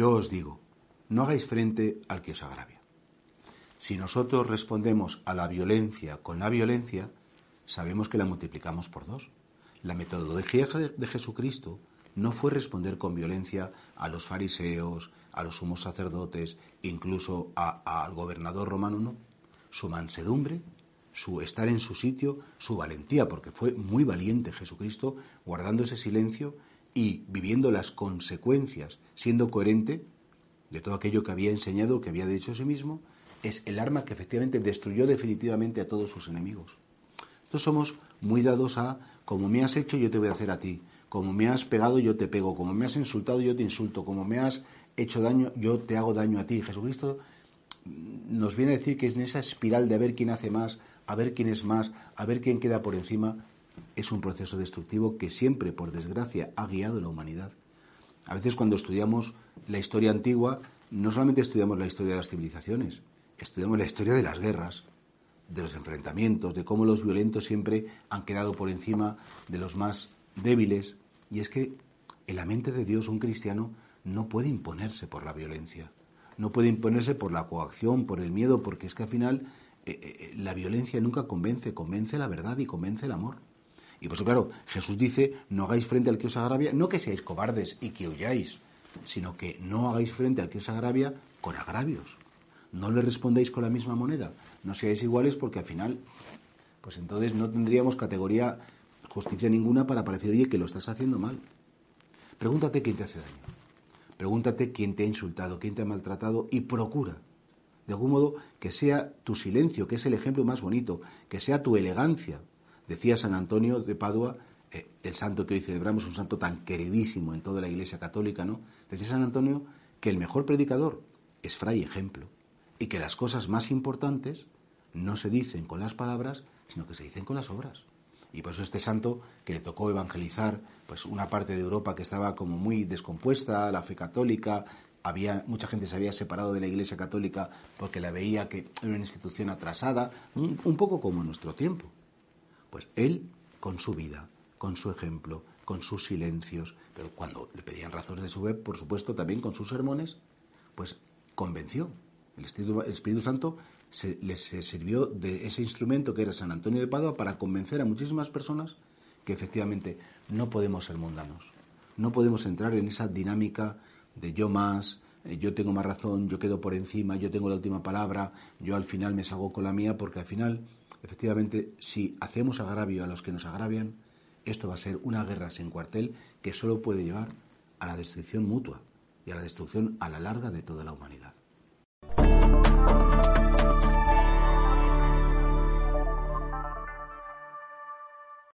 Yo os digo, no hagáis frente al que os agravia. Si nosotros respondemos a la violencia con la violencia, sabemos que la multiplicamos por dos. La metodología de Jesucristo no fue responder con violencia a los fariseos, a los sumos sacerdotes, incluso al gobernador romano, no. Su mansedumbre, su estar en su sitio, su valentía, porque fue muy valiente Jesucristo, guardando ese silencio y viviendo las consecuencias, siendo coherente de todo aquello que había enseñado, que había dicho a sí mismo, es el arma que efectivamente destruyó definitivamente a todos sus enemigos. Entonces somos muy dados a, como me has hecho, yo te voy a hacer a ti. Como me has pegado, yo te pego. Como me has insultado, yo te insulto. Como me has hecho daño, yo te hago daño a ti. Jesucristo nos viene a decir que es en esa espiral de a ver quién hace más, a ver quién es más, a ver quién queda por encima, es un proceso destructivo que siempre, por desgracia, ha guiado la humanidad. A veces cuando estudiamos la historia antigua, no solamente estudiamos la historia de las civilizaciones, estudiamos la historia de las guerras, de los enfrentamientos, de cómo los violentos siempre han quedado por encima de los más débiles. Y es que en la mente de Dios un cristiano no puede imponerse por la violencia, no puede imponerse por la coacción, por el miedo, porque es que al final eh, eh, la violencia nunca convence, convence la verdad y convence el amor. Y por eso, claro, Jesús dice, no hagáis frente al que os agravia, no que seáis cobardes y que huyáis, sino que no hagáis frente al que os agravia con agravios. No le respondéis con la misma moneda, no seáis iguales porque al final, pues entonces no tendríamos categoría justicia ninguna para parecer, oye, que lo estás haciendo mal. Pregúntate quién te hace daño. Pregúntate quién te ha insultado, quién te ha maltratado y procura, de algún modo, que sea tu silencio, que es el ejemplo más bonito, que sea tu elegancia, Decía San Antonio de Padua, eh, el santo que hoy celebramos, un santo tan queridísimo en toda la Iglesia Católica, ¿no? Decía San Antonio que el mejor predicador es fray ejemplo y que las cosas más importantes no se dicen con las palabras, sino que se dicen con las obras. Y por eso este santo que le tocó evangelizar pues una parte de Europa que estaba como muy descompuesta, la fe católica, había mucha gente se había separado de la Iglesia Católica porque la veía que era una institución atrasada, un poco como en nuestro tiempo. Pues él, con su vida, con su ejemplo, con sus silencios, pero cuando le pedían razones de su web, por supuesto, también con sus sermones, pues convenció. El Espíritu, Santo se, les sirvió de ese instrumento que era San Antonio de Padua para convencer a muchísimas personas que efectivamente no podemos ser mundanos. No podemos entrar en esa dinámica de yo más, eh, yo tengo más razón, yo quedo por encima, yo tengo la última palabra, yo al final me salgo con la mía, porque al final efectivamente, si hacemos agravio a los que nos agravian, esto va a ser una guerra sin cuartel que solo puede llevar a la destrucción mutua y a la destrucción a la larga de toda la humanidad.